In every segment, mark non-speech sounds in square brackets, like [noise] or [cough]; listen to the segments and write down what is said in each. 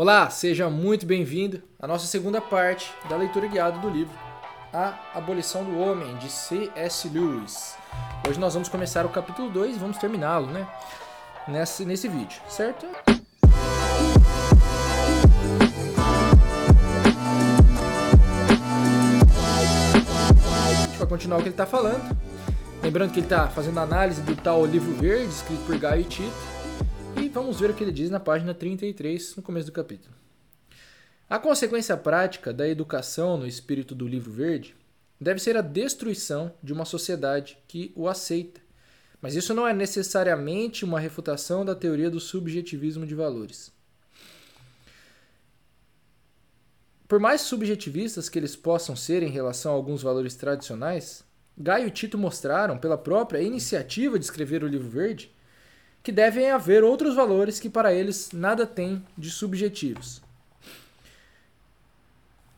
Olá, seja muito bem-vindo à nossa segunda parte da leitura guiada do livro A Abolição do Homem, de C.S. Lewis. Hoje nós vamos começar o capítulo 2 e vamos terminá-lo, né? Nesse, nesse vídeo, certo? A gente vai continuar o que ele está falando. Lembrando que ele está fazendo análise do tal livro verde escrito por Gaio e Tito e vamos ver o que ele diz na página 33, no começo do capítulo. A consequência prática da educação no espírito do livro verde deve ser a destruição de uma sociedade que o aceita. Mas isso não é necessariamente uma refutação da teoria do subjetivismo de valores. Por mais subjetivistas que eles possam ser em relação a alguns valores tradicionais, Gaio e Tito mostraram, pela própria iniciativa de escrever o livro verde, que devem haver outros valores que para eles nada tem de subjetivos.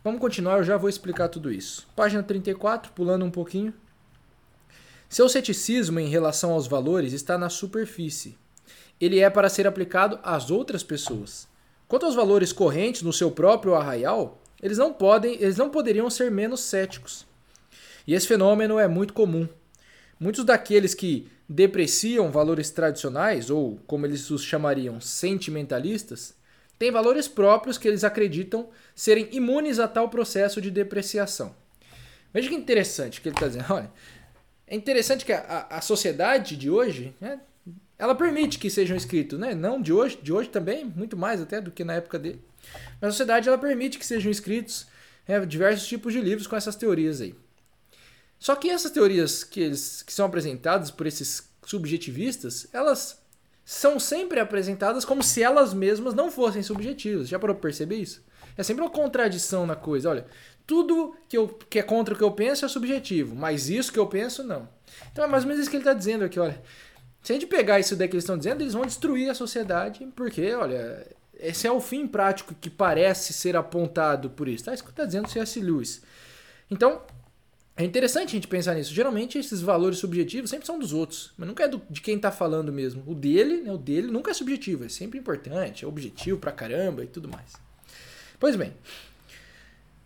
Vamos continuar, eu já vou explicar tudo isso. Página 34, pulando um pouquinho. Seu ceticismo em relação aos valores está na superfície. Ele é para ser aplicado às outras pessoas. Quanto aos valores correntes no seu próprio arraial, eles não podem, eles não poderiam ser menos céticos. E esse fenômeno é muito comum. Muitos daqueles que depreciam valores tradicionais, ou como eles os chamariam, sentimentalistas, têm valores próprios que eles acreditam serem imunes a tal processo de depreciação. Veja que interessante que ele está dizendo. [laughs] Olha, é interessante que a, a sociedade de hoje, né, ela permite que sejam escritos, né? não de hoje, de hoje também, muito mais até do que na época dele. Mas a sociedade ela permite que sejam escritos né, diversos tipos de livros com essas teorias aí. Só que essas teorias que, eles, que são apresentadas por esses subjetivistas, elas são sempre apresentadas como se elas mesmas não fossem subjetivas. Já parou para perceber isso? É sempre uma contradição na coisa. Olha, tudo que, eu, que é contra o que eu penso é subjetivo, mas isso que eu penso, não. Então é mais ou menos isso que ele está dizendo aqui, olha. Se a gente pegar isso daí que eles estão dizendo, eles vão destruir a sociedade, porque, olha, esse é o fim prático que parece ser apontado por isso. Tá? Isso que está dizendo C.S. Lewis. Então, é interessante a gente pensar nisso. Geralmente esses valores subjetivos sempre são dos outros, mas nunca é do, de quem está falando mesmo. O dele, né, o dele nunca é subjetivo, é sempre importante, é objetivo pra caramba e tudo mais. Pois bem,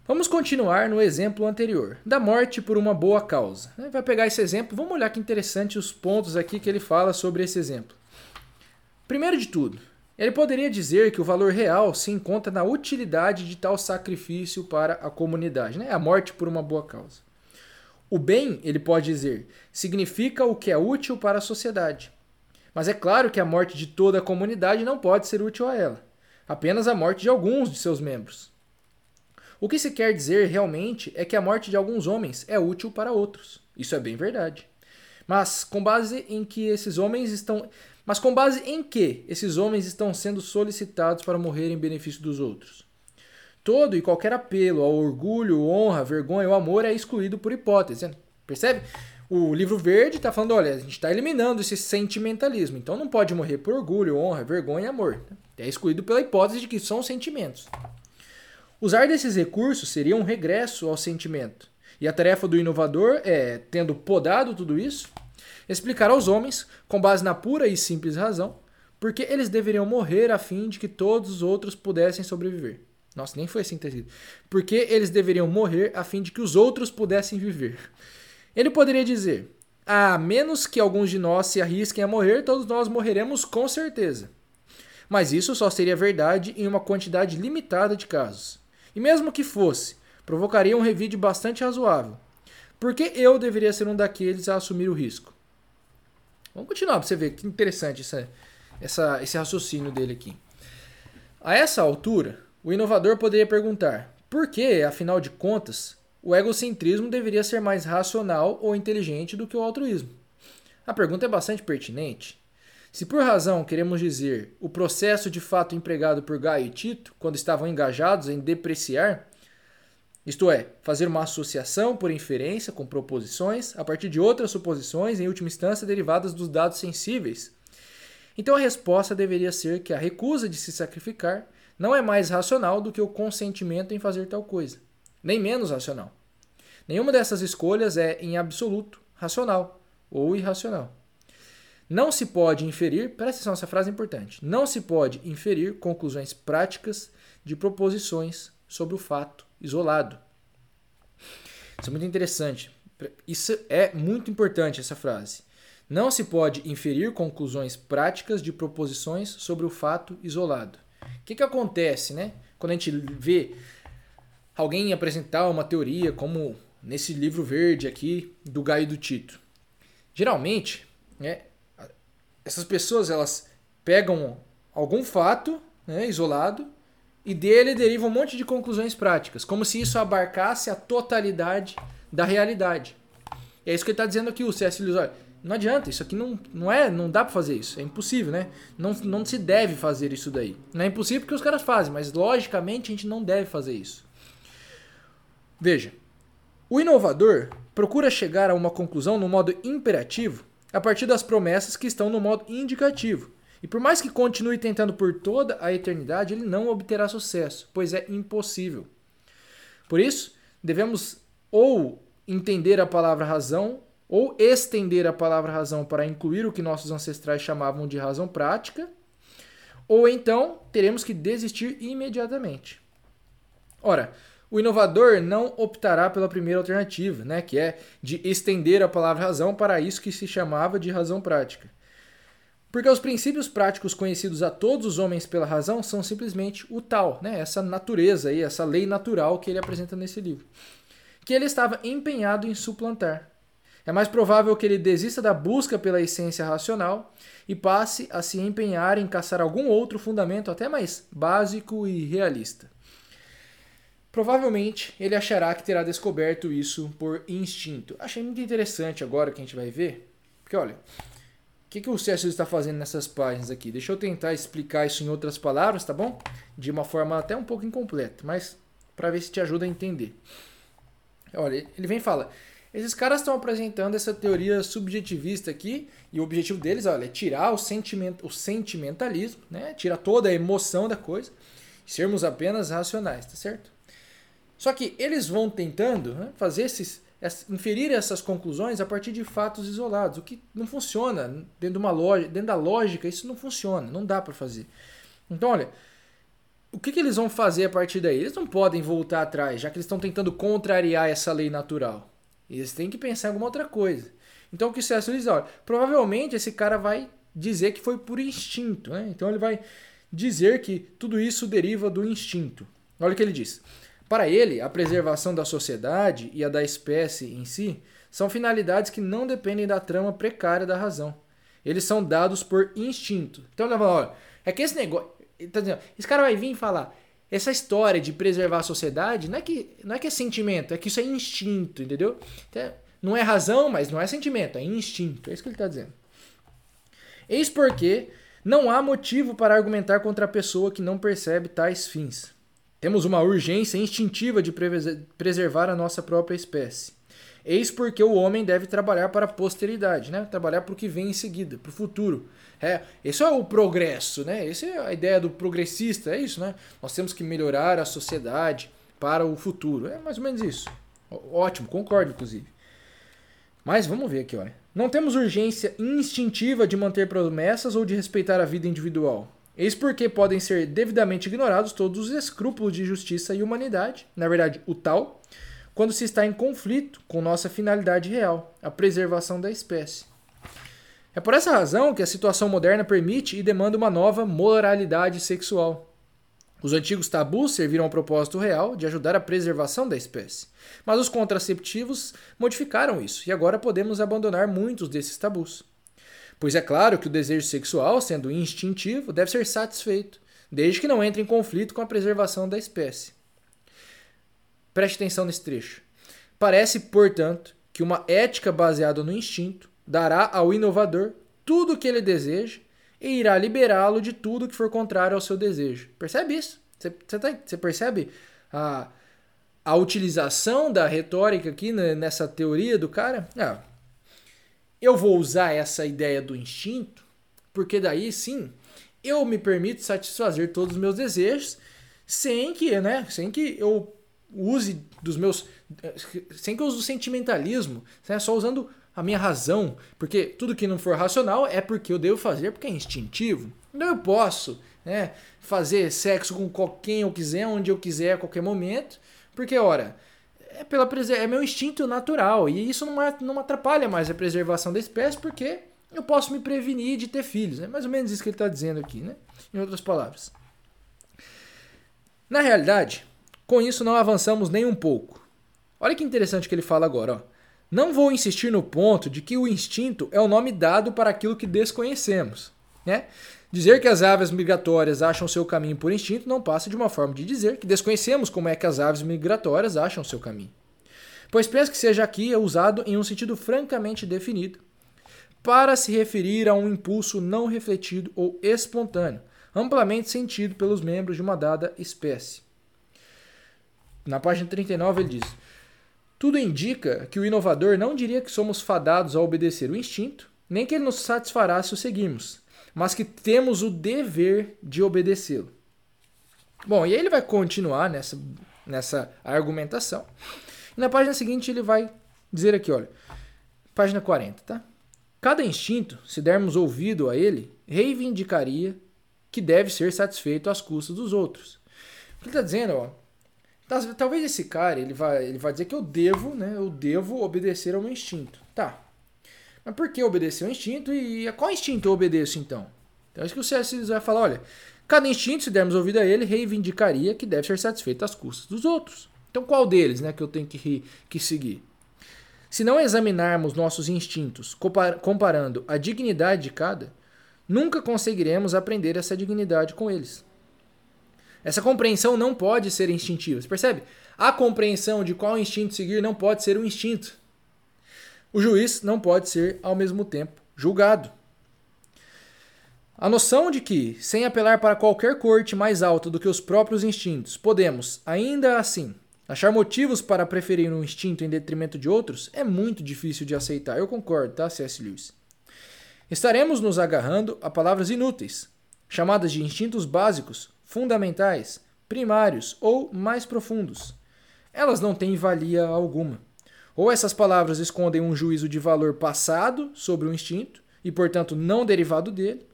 vamos continuar no exemplo anterior, da morte por uma boa causa. Vai pegar esse exemplo, vamos olhar que interessante os pontos aqui que ele fala sobre esse exemplo. Primeiro de tudo, ele poderia dizer que o valor real se encontra na utilidade de tal sacrifício para a comunidade, né? a morte por uma boa causa. O bem, ele pode dizer, significa o que é útil para a sociedade. Mas é claro que a morte de toda a comunidade não pode ser útil a ela, apenas a morte de alguns de seus membros. O que se quer dizer realmente é que a morte de alguns homens é útil para outros. Isso é bem verdade. Mas com base em que esses homens estão, mas com base em que esses homens estão sendo solicitados para morrer em benefício dos outros? Todo e qualquer apelo ao orgulho, honra, vergonha ou amor é excluído por hipótese. Percebe? O livro verde está falando: olha, a gente está eliminando esse sentimentalismo. Então não pode morrer por orgulho, honra, vergonha e amor. É excluído pela hipótese de que são sentimentos. Usar desses recursos seria um regresso ao sentimento. E a tarefa do inovador é, tendo podado tudo isso, explicar aos homens, com base na pura e simples razão, porque eles deveriam morrer a fim de que todos os outros pudessem sobreviver. Nossa, nem foi assim ter Porque eles deveriam morrer a fim de que os outros pudessem viver. Ele poderia dizer: a menos que alguns de nós se arrisquem a morrer, todos nós morreremos com certeza. Mas isso só seria verdade em uma quantidade limitada de casos. E mesmo que fosse, provocaria um revide bastante razoável. Por que eu deveria ser um daqueles a assumir o risco? Vamos continuar para você ver que interessante essa, essa, esse raciocínio dele aqui. A essa altura, o inovador poderia perguntar: por que, afinal de contas, o egocentrismo deveria ser mais racional ou inteligente do que o altruísmo? A pergunta é bastante pertinente. Se por razão queremos dizer o processo de fato empregado por Gaio e Tito quando estavam engajados em depreciar, isto é, fazer uma associação por inferência com proposições a partir de outras suposições, em última instância derivadas dos dados sensíveis, então a resposta deveria ser que a recusa de se sacrificar não é mais racional do que o consentimento em fazer tal coisa, nem menos racional. Nenhuma dessas escolhas é, em absoluto, racional ou irracional. Não se pode inferir, presta atenção, essa frase é importante. Não se pode inferir conclusões práticas de proposições sobre o fato isolado. Isso é muito interessante. Isso é muito importante, essa frase. Não se pode inferir conclusões práticas de proposições sobre o fato isolado. O que, que acontece, né? Quando a gente vê alguém apresentar uma teoria, como nesse livro verde aqui do Gaio do Tito. Geralmente, né, essas pessoas elas pegam algum fato né, isolado e dele derivam um monte de conclusões práticas, como se isso abarcasse a totalidade da realidade. É isso que ele está dizendo aqui, o C.S. Lewis. Olha, não adianta, isso aqui não, não é, não dá para fazer isso, é impossível, né? Não, não se deve fazer isso daí. Não é impossível porque os caras fazem, mas logicamente a gente não deve fazer isso. Veja, o inovador procura chegar a uma conclusão no modo imperativo a partir das promessas que estão no modo indicativo. E por mais que continue tentando por toda a eternidade, ele não obterá sucesso, pois é impossível. Por isso, devemos ou entender a palavra razão ou estender a palavra razão para incluir o que nossos ancestrais chamavam de razão prática, ou então teremos que desistir imediatamente. Ora, o inovador não optará pela primeira alternativa, né, que é de estender a palavra razão para isso que se chamava de razão prática. Porque os princípios práticos conhecidos a todos os homens pela razão são simplesmente o tal, né, essa natureza aí, essa lei natural que ele apresenta nesse livro, que ele estava empenhado em suplantar. É mais provável que ele desista da busca pela essência racional e passe a se empenhar em caçar algum outro fundamento até mais básico e realista. Provavelmente ele achará que terá descoberto isso por instinto. Achei muito interessante agora que a gente vai ver. Porque olha, o que, que o C.S. está fazendo nessas páginas aqui? Deixa eu tentar explicar isso em outras palavras, tá bom? De uma forma até um pouco incompleta, mas para ver se te ajuda a entender. Olha, ele vem e fala: esses caras estão apresentando essa teoria subjetivista aqui, e o objetivo deles olha, é tirar o, sentiment, o sentimentalismo, né? tirar toda a emoção da coisa, sermos apenas racionais, tá certo? Só que eles vão tentando né, fazer esses, inferir essas conclusões a partir de fatos isolados, o que não funciona dentro, de uma loja, dentro da lógica, isso não funciona, não dá para fazer. Então, olha, o que, que, eles vão fazer a partir daí? Eles não podem voltar atrás, já que eles estão tentando contrariar essa lei natural. Eles têm que pensar em alguma outra coisa. Então, o que o César diz? Olha, provavelmente esse cara vai dizer que foi por instinto. Né? Então, ele vai dizer que tudo isso deriva do instinto. Olha o que ele diz. Para ele, a preservação da sociedade e a da espécie em si são finalidades que não dependem da trama precária da razão. Eles são dados por instinto. Então ele fala, olha, é que esse negócio. Tá dizendo, esse cara vai vir e falar. Essa história de preservar a sociedade não é que, não é, que é sentimento, é que isso é instinto, entendeu? Então, não é razão, mas não é sentimento, é instinto. É isso que ele está dizendo. Eis porque não há motivo para argumentar contra a pessoa que não percebe tais fins. Temos uma urgência instintiva de preservar a nossa própria espécie. Eis porque o homem deve trabalhar para a posteridade, né? trabalhar para o que vem em seguida, para o futuro. É, esse é o progresso, né? essa é a ideia do progressista, é isso. Né? Nós temos que melhorar a sociedade para o futuro. É mais ou menos isso. Ótimo, concordo, inclusive. Mas vamos ver aqui, olha. Não temos urgência instintiva de manter promessas ou de respeitar a vida individual. Eis porque podem ser devidamente ignorados todos os escrúpulos de justiça e humanidade, na verdade, o tal, quando se está em conflito com nossa finalidade real, a preservação da espécie. É por essa razão que a situação moderna permite e demanda uma nova moralidade sexual. Os antigos tabus serviram ao propósito real de ajudar a preservação da espécie, mas os contraceptivos modificaram isso e agora podemos abandonar muitos desses tabus. Pois é claro que o desejo sexual, sendo instintivo, deve ser satisfeito, desde que não entre em conflito com a preservação da espécie. Preste atenção nesse trecho. Parece, portanto, que uma ética baseada no instinto dará ao inovador tudo o que ele deseja e irá liberá-lo de tudo que for contrário ao seu desejo. Percebe isso? Você, tá, percebe a, a utilização da retórica aqui nessa teoria do cara? Ah, eu vou usar essa ideia do instinto, porque daí sim eu me permito satisfazer todos os meus desejos sem que, né, sem que eu use dos meus sem que eu use o sentimentalismo, né, só usando a minha razão, porque tudo que não for racional é porque eu devo fazer porque é instintivo. Então eu posso né, fazer sexo com quem eu quiser, onde eu quiser, a qualquer momento, porque, ora, é, pela, é meu instinto natural e isso não, não atrapalha mais a preservação da espécie porque eu posso me prevenir de ter filhos. É mais ou menos isso que ele está dizendo aqui, né? em outras palavras. Na realidade, com isso não avançamos nem um pouco. Olha que interessante que ele fala agora. Ó. Não vou insistir no ponto de que o instinto é o nome dado para aquilo que desconhecemos. Né? Dizer que as aves migratórias acham seu caminho por instinto não passa de uma forma de dizer que desconhecemos como é que as aves migratórias acham seu caminho. Pois penso que seja aqui usado em um sentido francamente definido, para se referir a um impulso não refletido ou espontâneo, amplamente sentido pelos membros de uma dada espécie. Na página 39 ele diz: Tudo indica que o inovador não diria que somos fadados a obedecer o instinto, nem que ele nos satisfará se o seguirmos, mas que temos o dever de obedecê-lo. Bom, e aí ele vai continuar nessa, nessa argumentação. E na página seguinte ele vai dizer aqui, olha, página 40, tá? Cada instinto, se dermos ouvido a ele, reivindicaria que deve ser satisfeito às custas dos outros. Ele está dizendo, ó, talvez esse cara ele vai, ele vai dizer que eu devo, né, eu devo obedecer ao meu instinto. Tá. Mas por que obedecer ao instinto e a qual instinto eu obedeço então? Então é isso que o C.S. vai falar, olha, cada instinto, se dermos ouvido a ele, reivindicaria que deve ser satisfeito às custas dos outros. Então qual deles, né, que eu tenho que, que seguir? Se não examinarmos nossos instintos comparando a dignidade de cada, nunca conseguiremos aprender essa dignidade com eles. Essa compreensão não pode ser instintiva. Você percebe? A compreensão de qual instinto seguir não pode ser um instinto. O juiz não pode ser, ao mesmo tempo, julgado. A noção de que, sem apelar para qualquer corte mais alta do que os próprios instintos, podemos, ainda assim, achar motivos para preferir um instinto em detrimento de outros é muito difícil de aceitar. Eu concordo, tá, C.S. Lewis? Estaremos nos agarrando a palavras inúteis, chamadas de instintos básicos, fundamentais, primários ou mais profundos. Elas não têm valia alguma. Ou essas palavras escondem um juízo de valor passado sobre o instinto e, portanto, não derivado dele,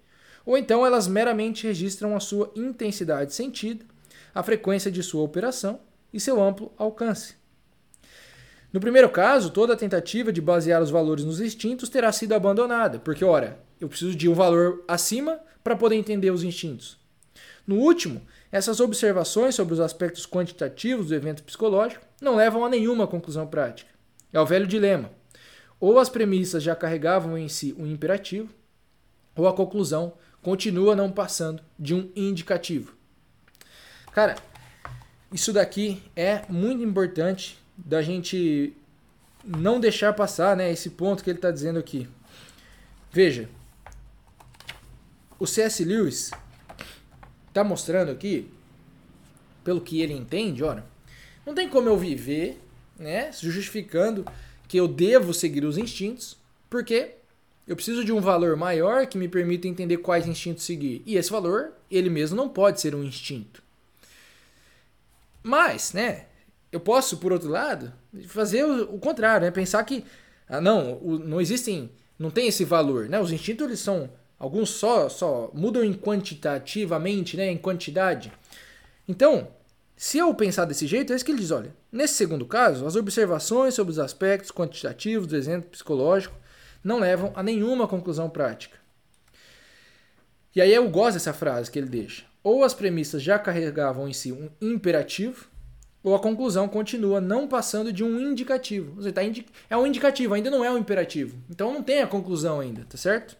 ou então elas meramente registram a sua intensidade sentida, a frequência de sua operação e seu amplo alcance. No primeiro caso, toda tentativa de basear os valores nos instintos terá sido abandonada, porque, ora, eu preciso de um valor acima para poder entender os instintos. No último, essas observações sobre os aspectos quantitativos do evento psicológico não levam a nenhuma conclusão prática. É o velho dilema. Ou as premissas já carregavam em si um imperativo, ou a conclusão continua não passando de um indicativo. Cara, isso daqui é muito importante da gente não deixar passar né, esse ponto que ele está dizendo aqui. Veja, o C.S. Lewis está mostrando aqui, pelo que ele entende, olha, não tem como eu viver né, justificando que eu devo seguir os instintos, porque eu preciso de um valor maior que me permita entender quais instintos seguir. E esse valor, ele mesmo não pode ser um instinto. Mas, né, eu posso, por outro lado, fazer o, o contrário, né? Pensar que, ah, não, o, não existem, não tem esse valor, né? Os instintos, eles são, alguns só, só mudam em quantitativamente, né? Em quantidade. Então, se eu pensar desse jeito, é isso que ele diz, olha, nesse segundo caso, as observações sobre os aspectos quantitativos do exemplo psicológico não levam a nenhuma conclusão prática. E aí eu gosto dessa frase que ele deixa. Ou as premissas já carregavam em si um imperativo, ou a conclusão continua não passando de um indicativo. Você tá indi é um indicativo, ainda não é um imperativo. Então não tem a conclusão ainda, tá certo?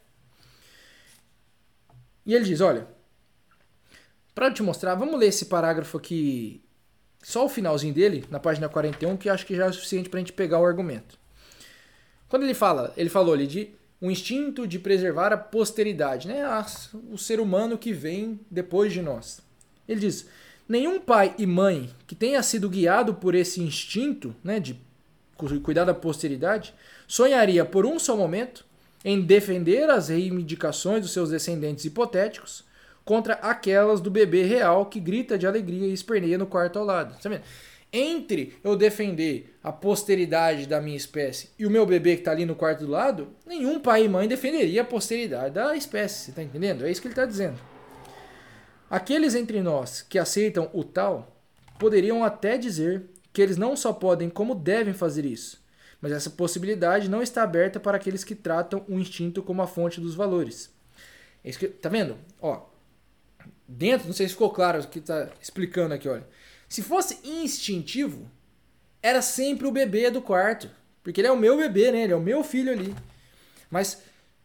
E ele diz, olha, para te mostrar, vamos ler esse parágrafo aqui, só o finalzinho dele, na página 41, que acho que já é o suficiente para a gente pegar o argumento. Quando ele fala, ele falou ali de um instinto de preservar a posteridade, né? o ser humano que vem depois de nós. Ele diz: Nenhum pai e mãe que tenha sido guiado por esse instinto né, de cuidar da posteridade sonharia por um só momento em defender as reivindicações dos seus descendentes hipotéticos contra aquelas do bebê real que grita de alegria e esperneia no quarto ao lado. Tá Entre eu defender a posteridade da minha espécie e o meu bebê que está ali no quarto do lado, nenhum pai e mãe defenderia a posteridade da espécie. Você está entendendo? É isso que ele está dizendo. Aqueles entre nós que aceitam o tal poderiam até dizer que eles não só podem, como devem fazer isso. Mas essa possibilidade não está aberta para aqueles que tratam o instinto como a fonte dos valores. É que, tá vendo? Ó, dentro, não sei se ficou claro o que está explicando aqui, olha. Se fosse instintivo, era sempre o bebê do quarto. Porque ele é o meu bebê, né? Ele é o meu filho ali. Mas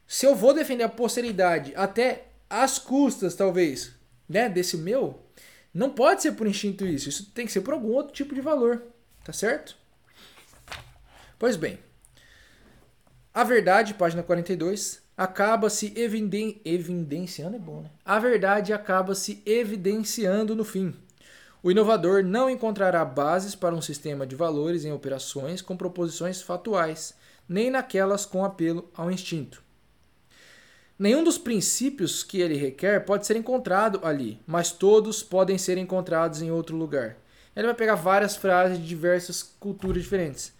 se eu vou defender a posteridade até as custas, talvez, né, desse meu, não pode ser por instinto isso. Isso tem que ser por algum outro tipo de valor. Tá certo? Pois bem. A verdade, página 42, acaba se eviden evidenciando, é bom, né? A verdade acaba se evidenciando no fim. O inovador não encontrará bases para um sistema de valores em operações com proposições fatuais, nem naquelas com apelo ao instinto. Nenhum dos princípios que ele requer pode ser encontrado ali, mas todos podem ser encontrados em outro lugar. Ele vai pegar várias frases de diversas culturas diferentes.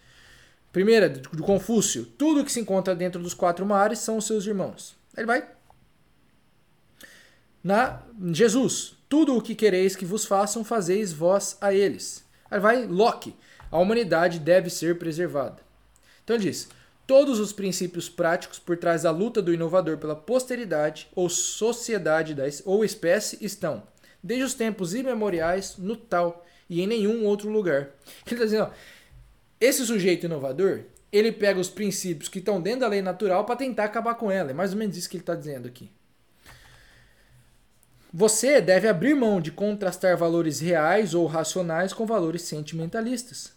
Primeira, do Confúcio: tudo que se encontra dentro dos quatro mares são os seus irmãos. Ele vai. Na Jesus: tudo o que quereis que vos façam, fazeis vós a eles. Aí vai Locke. A humanidade deve ser preservada. Então ele diz: todos os princípios práticos por trás da luta do inovador pela posteridade ou sociedade da, ou espécie estão, desde os tempos imemoriais, no tal e em nenhum outro lugar. [laughs] Ele está dizendo: ó, esse sujeito inovador, ele pega os princípios que estão dentro da lei natural para tentar acabar com ela. É mais ou menos isso que ele está dizendo aqui. Você deve abrir mão de contrastar valores reais ou racionais com valores sentimentalistas.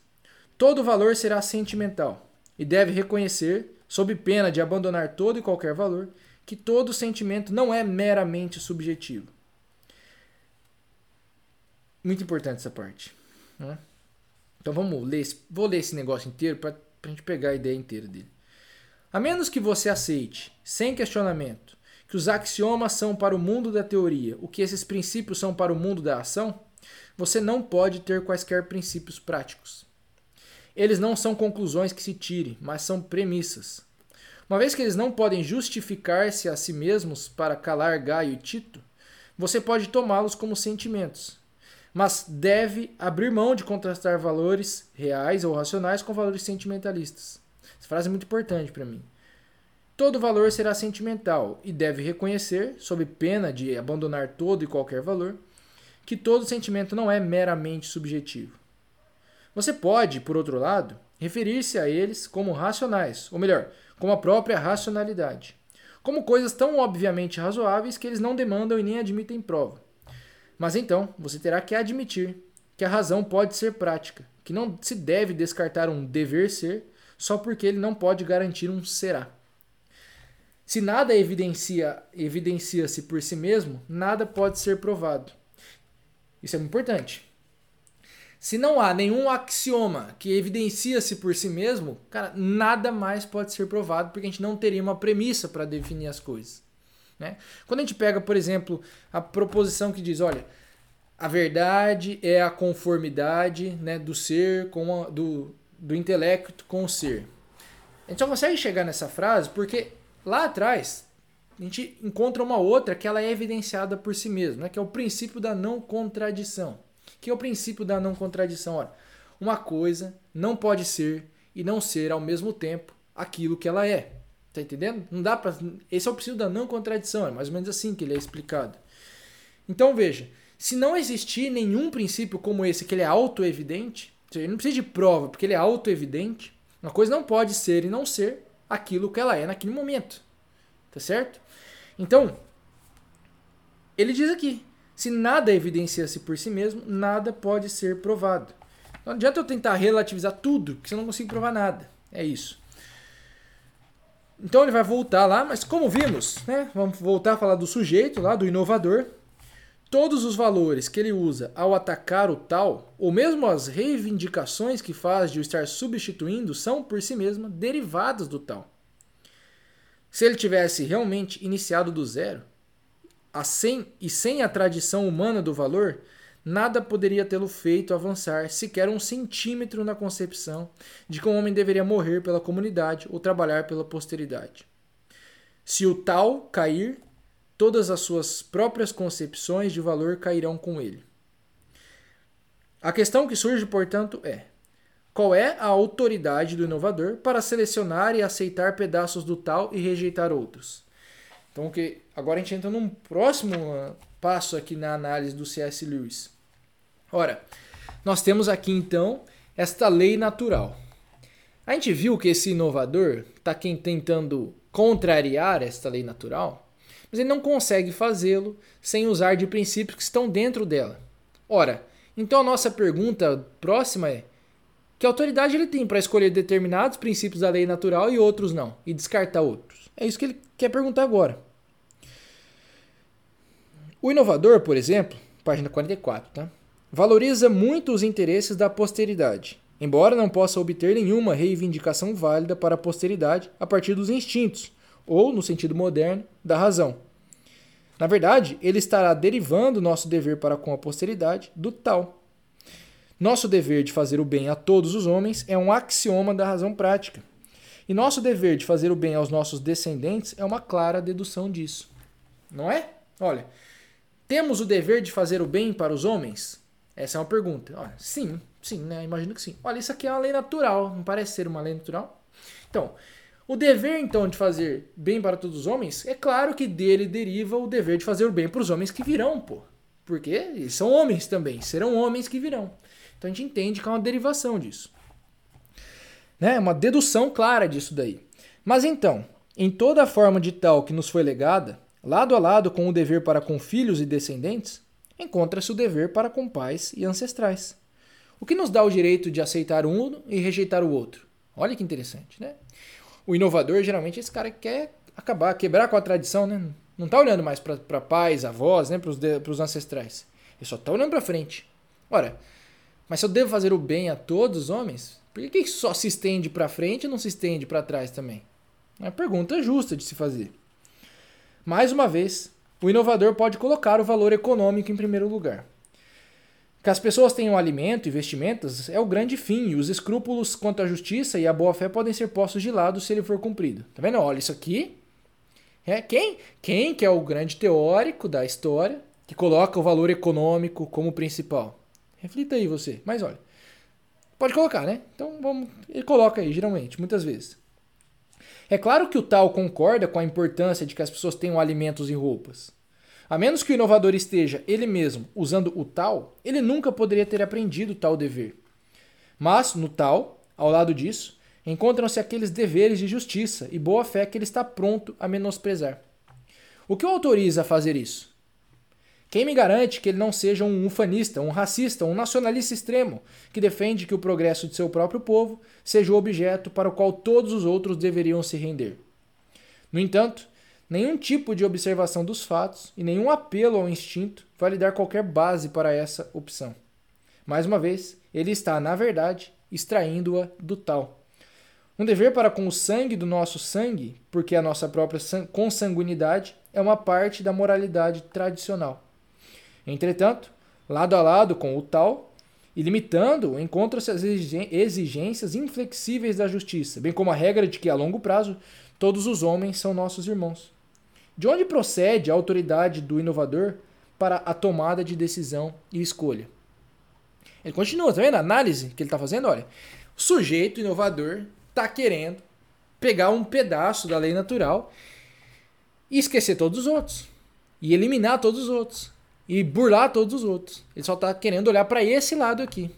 Todo valor será sentimental e deve reconhecer, sob pena de abandonar todo e qualquer valor, que todo sentimento não é meramente subjetivo. Muito importante essa parte. Né? Então vamos ler, vou ler esse negócio inteiro para a gente pegar a ideia inteira dele. A menos que você aceite, sem questionamento, que os axiomas são para o mundo da teoria, o que esses princípios são para o mundo da ação, você não pode ter quaisquer princípios práticos. Eles não são conclusões que se tirem, mas são premissas. Uma vez que eles não podem justificar-se a si mesmos para calar Gaio e Tito, você pode tomá-los como sentimentos, mas deve abrir mão de contrastar valores reais ou racionais com valores sentimentalistas. Essa frase é muito importante para mim. Todo valor será sentimental e deve reconhecer, sob pena de abandonar todo e qualquer valor, que todo sentimento não é meramente subjetivo. Você pode, por outro lado, referir-se a eles como racionais, ou melhor, como a própria racionalidade, como coisas tão obviamente razoáveis que eles não demandam e nem admitem prova. Mas então você terá que admitir que a razão pode ser prática, que não se deve descartar um dever ser só porque ele não pode garantir um será. Se nada evidencia evidencia-se por si mesmo, nada pode ser provado. Isso é importante. Se não há nenhum axioma que evidencia-se por si mesmo, cara, nada mais pode ser provado porque a gente não teria uma premissa para definir as coisas. Né? Quando a gente pega, por exemplo, a proposição que diz, olha, a verdade é a conformidade né, do ser com a, do, do intelecto com o ser. A gente só consegue chegar nessa frase porque Lá atrás, a gente encontra uma outra que ela é evidenciada por si mesma, né? que é o princípio da não contradição. Que é o princípio da não contradição? Ora, uma coisa não pode ser e não ser ao mesmo tempo aquilo que ela é. Tá entendendo? Não dá para. Esse é o princípio da não contradição, é mais ou menos assim que ele é explicado. Então veja, se não existir nenhum princípio como esse, que ele é auto-evidente, ele não precisa de prova, porque ele é auto-evidente, uma coisa não pode ser e não ser aquilo que ela é naquele momento. Tá certo? Então, ele diz aqui: se nada evidencia-se por si mesmo, nada pode ser provado. Não adianta eu tentar relativizar tudo, que você não consigo provar nada. É isso. Então ele vai voltar lá, mas como vimos, né? Vamos voltar a falar do sujeito lá, do inovador. Todos os valores que ele usa ao atacar o tal, ou mesmo as reivindicações que faz de o estar substituindo, são por si mesmas derivadas do tal. Se ele tivesse realmente iniciado do zero, a sem, e sem a tradição humana do valor, nada poderia tê-lo feito avançar sequer um centímetro na concepção de que um homem deveria morrer pela comunidade ou trabalhar pela posteridade. Se o tal cair, todas as suas próprias concepções de valor cairão com ele. A questão que surge, portanto, é: qual é a autoridade do inovador para selecionar e aceitar pedaços do tal e rejeitar outros? Então, que agora a gente entra num próximo ah, passo aqui na análise do C.S. Lewis. Ora, nós temos aqui então esta lei natural. A gente viu que esse inovador está tentando contrariar esta lei natural, mas ele não consegue fazê-lo sem usar de princípios que estão dentro dela. Ora, então a nossa pergunta próxima é: que autoridade ele tem para escolher determinados princípios da lei natural e outros não, e descartar outros? É isso que ele quer perguntar agora. O inovador, por exemplo, página 44, tá? valoriza muito os interesses da posteridade, embora não possa obter nenhuma reivindicação válida para a posteridade a partir dos instintos, ou, no sentido moderno, da razão. Na verdade, ele estará derivando nosso dever para com a posteridade do tal. Nosso dever de fazer o bem a todos os homens é um axioma da razão prática. E nosso dever de fazer o bem aos nossos descendentes é uma clara dedução disso. Não é? Olha, temos o dever de fazer o bem para os homens? Essa é uma pergunta. Olha, sim, sim, né? Imagino que sim. Olha, isso aqui é uma lei natural, não parece ser uma lei natural? Então, o dever, então, de fazer bem para todos os homens, é claro que dele deriva o dever de fazer o bem para os homens que virão, pô. Porque eles são homens também, serão homens que virão. Então a gente entende que é uma derivação disso. Né? Uma dedução clara disso daí. Mas então, em toda a forma de tal que nos foi legada, lado a lado com o dever para com filhos e descendentes, encontra-se o dever para com pais e ancestrais. O que nos dá o direito de aceitar um e rejeitar o outro? Olha que interessante, né? o inovador geralmente é esse cara que quer acabar, quebrar com a tradição, né? Não está olhando mais para pais, avós, né? para os ancestrais. Ele só está olhando para frente. Ora, mas se eu devo fazer o bem a todos os homens, por que, que só se estende para frente e não se estende para trás também? É uma pergunta justa de se fazer. Mais uma vez, o inovador pode colocar o valor econômico em primeiro lugar. Que as pessoas tenham alimento e vestimentas é o grande fim, e os escrúpulos quanto à justiça e à boa-fé podem ser postos de lado se ele for cumprido. Tá vendo? Olha, isso aqui é quem? Quem que é o grande teórico da história que coloca o valor econômico como principal? Reflita aí você. Mas olha, pode colocar, né? Então vamos, ele coloca aí, geralmente, muitas vezes. É claro que o tal concorda com a importância de que as pessoas tenham alimentos e roupas. A menos que o inovador esteja ele mesmo usando o tal, ele nunca poderia ter aprendido tal dever. Mas, no tal, ao lado disso, encontram-se aqueles deveres de justiça e boa-fé que ele está pronto a menosprezar. O que o autoriza a fazer isso? Quem me garante que ele não seja um ufanista, um racista, um nacionalista extremo, que defende que o progresso de seu próprio povo seja o objeto para o qual todos os outros deveriam se render? No entanto, Nenhum tipo de observação dos fatos e nenhum apelo ao instinto vai lhe dar qualquer base para essa opção. Mais uma vez, ele está, na verdade, extraindo-a do tal. Um dever para com o sangue do nosso sangue, porque a nossa própria consanguinidade é uma parte da moralidade tradicional. Entretanto, lado a lado com o tal, e limitando, encontram-se as exigências inflexíveis da justiça, bem como a regra de que, a longo prazo, todos os homens são nossos irmãos. De onde procede a autoridade do inovador para a tomada de decisão e escolha? Ele continua, tá vendo? A análise que ele está fazendo, olha. O sujeito inovador está querendo pegar um pedaço da lei natural e esquecer todos os outros. E eliminar todos os outros. E burlar todos os outros. Ele só está querendo olhar para esse lado aqui.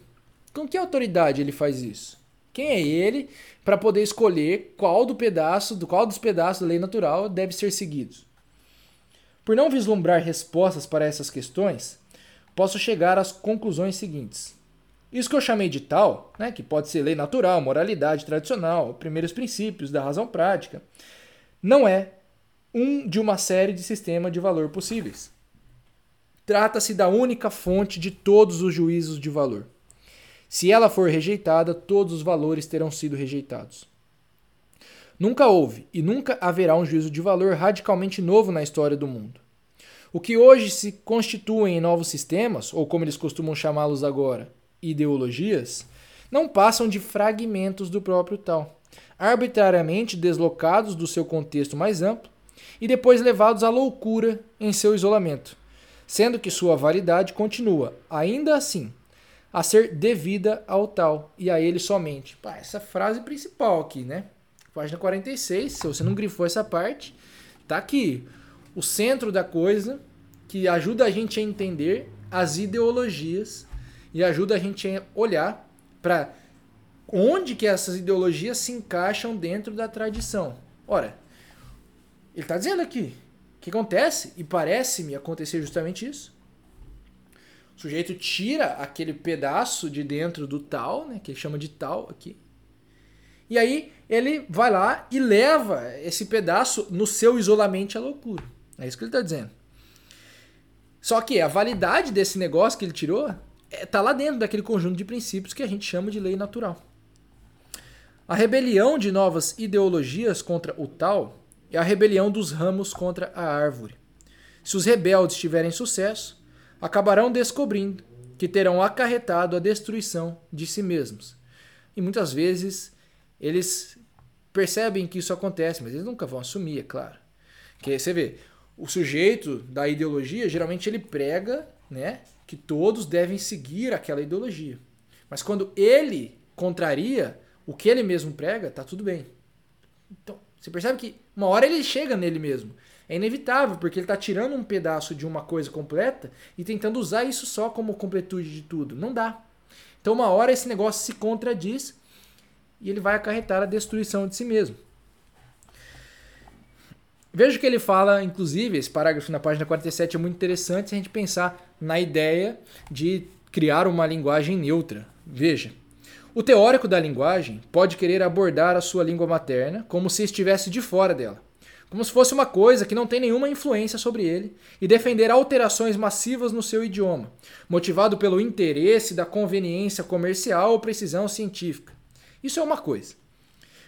Com que autoridade ele faz isso? Quem é ele para poder escolher qual do pedaço, do qual dos pedaços da lei natural deve ser seguido? Por não vislumbrar respostas para essas questões, posso chegar às conclusões seguintes. Isso que eu chamei de tal, né, que pode ser lei natural, moralidade tradicional, primeiros princípios da razão prática, não é um de uma série de sistemas de valor possíveis. Trata-se da única fonte de todos os juízos de valor. Se ela for rejeitada, todos os valores terão sido rejeitados. Nunca houve e nunca haverá um juízo de valor radicalmente novo na história do mundo. O que hoje se constituem em novos sistemas, ou como eles costumam chamá-los agora, ideologias, não passam de fragmentos do próprio tal, arbitrariamente deslocados do seu contexto mais amplo e depois levados à loucura em seu isolamento, sendo que sua validade continua, ainda assim, a ser devida ao tal e a ele somente. Pá, essa frase principal aqui, né? Página 46, se você não grifou essa parte, tá aqui. O centro da coisa que ajuda a gente a entender as ideologias e ajuda a gente a olhar para onde que essas ideologias se encaixam dentro da tradição. Ora, ele está dizendo aqui que acontece, e parece-me acontecer justamente isso. O sujeito tira aquele pedaço de dentro do tal, né, que ele chama de tal aqui, e aí ele vai lá e leva esse pedaço no seu isolamento à loucura. É isso que ele está dizendo. Só que a validade desse negócio que ele tirou está é, lá dentro daquele conjunto de princípios que a gente chama de lei natural. A rebelião de novas ideologias contra o tal é a rebelião dos ramos contra a árvore. Se os rebeldes tiverem sucesso, acabarão descobrindo que terão acarretado a destruição de si mesmos. E muitas vezes eles percebem que isso acontece, mas eles nunca vão assumir, é claro. Que você vê, o sujeito da ideologia, geralmente ele prega, né, que todos devem seguir aquela ideologia. Mas quando ele contraria o que ele mesmo prega, tá tudo bem. Então, você percebe que uma hora ele chega nele mesmo. É inevitável, porque ele está tirando um pedaço de uma coisa completa e tentando usar isso só como completude de tudo. Não dá. Então, uma hora esse negócio se contradiz e ele vai acarretar a destruição de si mesmo. Veja que ele fala, inclusive, esse parágrafo na página 47 é muito interessante se a gente pensar na ideia de criar uma linguagem neutra. Veja, o teórico da linguagem pode querer abordar a sua língua materna como se estivesse de fora dela, como se fosse uma coisa que não tem nenhuma influência sobre ele, e defender alterações massivas no seu idioma, motivado pelo interesse da conveniência comercial ou precisão científica. Isso é uma coisa.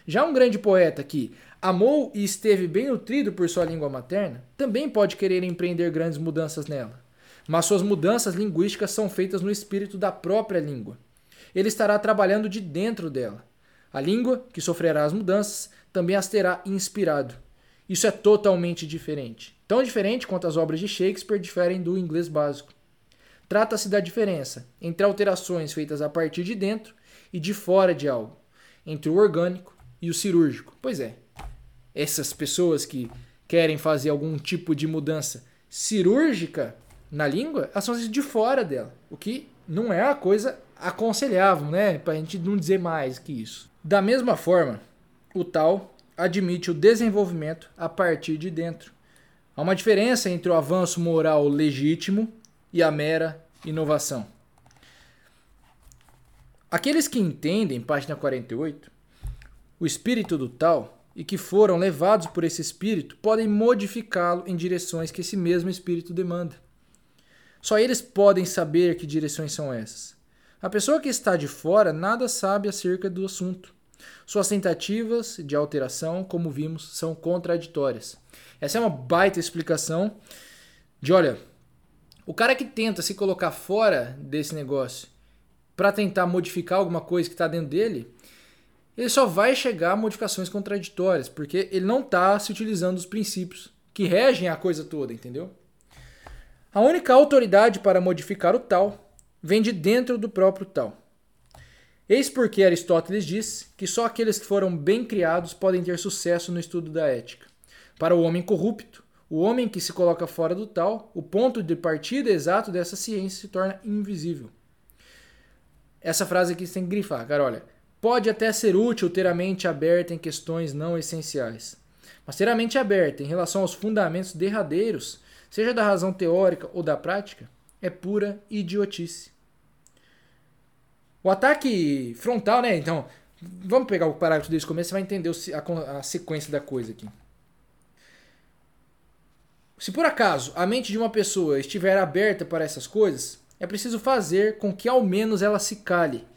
Já um grande poeta que amou e esteve bem nutrido por sua língua materna também pode querer empreender grandes mudanças nela. Mas suas mudanças linguísticas são feitas no espírito da própria língua ele estará trabalhando de dentro dela. A língua, que sofrerá as mudanças, também as terá inspirado. Isso é totalmente diferente. Tão diferente quanto as obras de Shakespeare diferem do inglês básico. Trata-se da diferença entre alterações feitas a partir de dentro e de fora de algo, entre o orgânico e o cirúrgico. Pois é, essas pessoas que querem fazer algum tipo de mudança cirúrgica na língua, elas são de fora dela, o que não é a coisa aconselhável, né? Para a gente não dizer mais que isso. Da mesma forma, o tal admite o desenvolvimento a partir de dentro. Há uma diferença entre o avanço moral legítimo e a mera inovação. Aqueles que entendem, página 48, o espírito do tal e que foram levados por esse espírito podem modificá-lo em direções que esse mesmo espírito demanda. Só eles podem saber que direções são essas. A pessoa que está de fora nada sabe acerca do assunto. Suas tentativas de alteração, como vimos, são contraditórias. Essa é uma baita explicação de, olha, o cara que tenta se colocar fora desse negócio para tentar modificar alguma coisa que está dentro dele, ele só vai chegar a modificações contraditórias, porque ele não está se utilizando dos princípios que regem a coisa toda, entendeu? A única autoridade para modificar o tal vem de dentro do próprio tal. Eis porque Aristóteles diz que só aqueles que foram bem criados podem ter sucesso no estudo da ética. Para o homem corrupto, o homem que se coloca fora do tal, o ponto de partida exato dessa ciência se torna invisível. Essa frase aqui você tem que grifar, cara, olha. Pode até ser útil ter a mente aberta em questões não essenciais. Mas ter a mente aberta em relação aos fundamentos derradeiros, seja da razão teórica ou da prática, é pura idiotice. O ataque frontal, né? Então, vamos pegar o parágrafo desse começo, você vai entender a, a sequência da coisa aqui. Se por acaso a mente de uma pessoa estiver aberta para essas coisas, é preciso fazer com que ao menos ela se cale.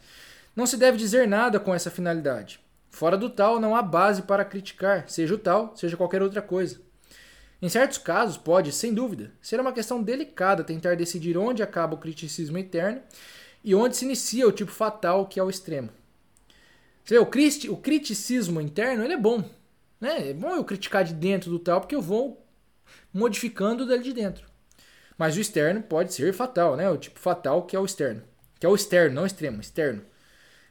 Não se deve dizer nada com essa finalidade. Fora do tal, não há base para criticar, seja o tal, seja qualquer outra coisa. Em certos casos, pode, sem dúvida, ser uma questão delicada tentar decidir onde acaba o criticismo eterno e onde se inicia o tipo fatal, que é o extremo. Você vê, o, criti o criticismo interno ele é bom. Né? É bom eu criticar de dentro do tal, porque eu vou modificando dele de dentro. Mas o externo pode ser fatal, né? O tipo fatal que é o externo. Que é o externo, não extremo, externo.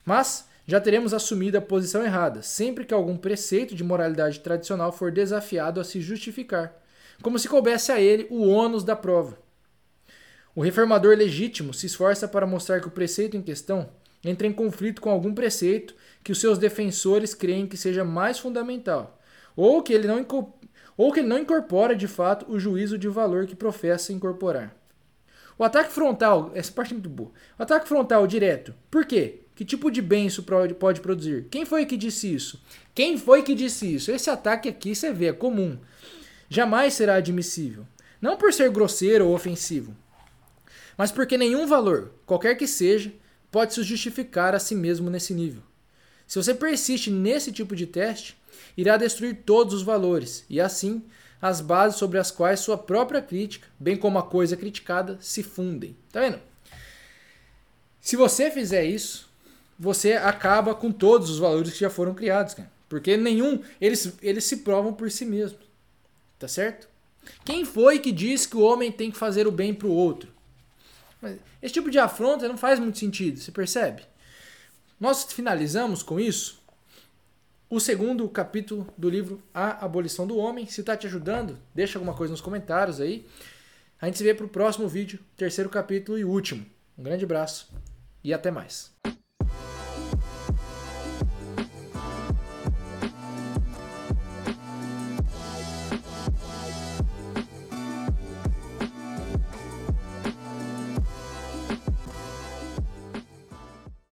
Mas já teremos assumido a posição errada, sempre que algum preceito de moralidade tradicional for desafiado a se justificar, como se coubesse a ele o ônus da prova. O reformador legítimo se esforça para mostrar que o preceito em questão entra em conflito com algum preceito que os seus defensores creem que seja mais fundamental, ou que ele não, ou que ele não incorpora de fato o juízo de valor que professa incorporar. O ataque frontal, essa parte é muito boa. O ataque frontal direto. Por quê? Que tipo de bem isso pode produzir? Quem foi que disse isso? Quem foi que disse isso? Esse ataque aqui você vê, é comum. Jamais será admissível. Não por ser grosseiro ou ofensivo, mas porque nenhum valor, qualquer que seja, pode se justificar a si mesmo nesse nível. Se você persiste nesse tipo de teste, irá destruir todos os valores e assim as bases sobre as quais sua própria crítica, bem como a coisa criticada, se fundem. Tá vendo? Se você fizer isso, você acaba com todos os valores que já foram criados, cara. Porque nenhum, eles, eles se provam por si mesmos. Tá certo? Quem foi que disse que o homem tem que fazer o bem para o outro? Esse tipo de afronta não faz muito sentido, você percebe? Nós finalizamos com isso o segundo capítulo do livro A Abolição do Homem. Se está te ajudando, deixa alguma coisa nos comentários aí. A gente se vê para o próximo vídeo, terceiro capítulo e último. Um grande abraço e até mais.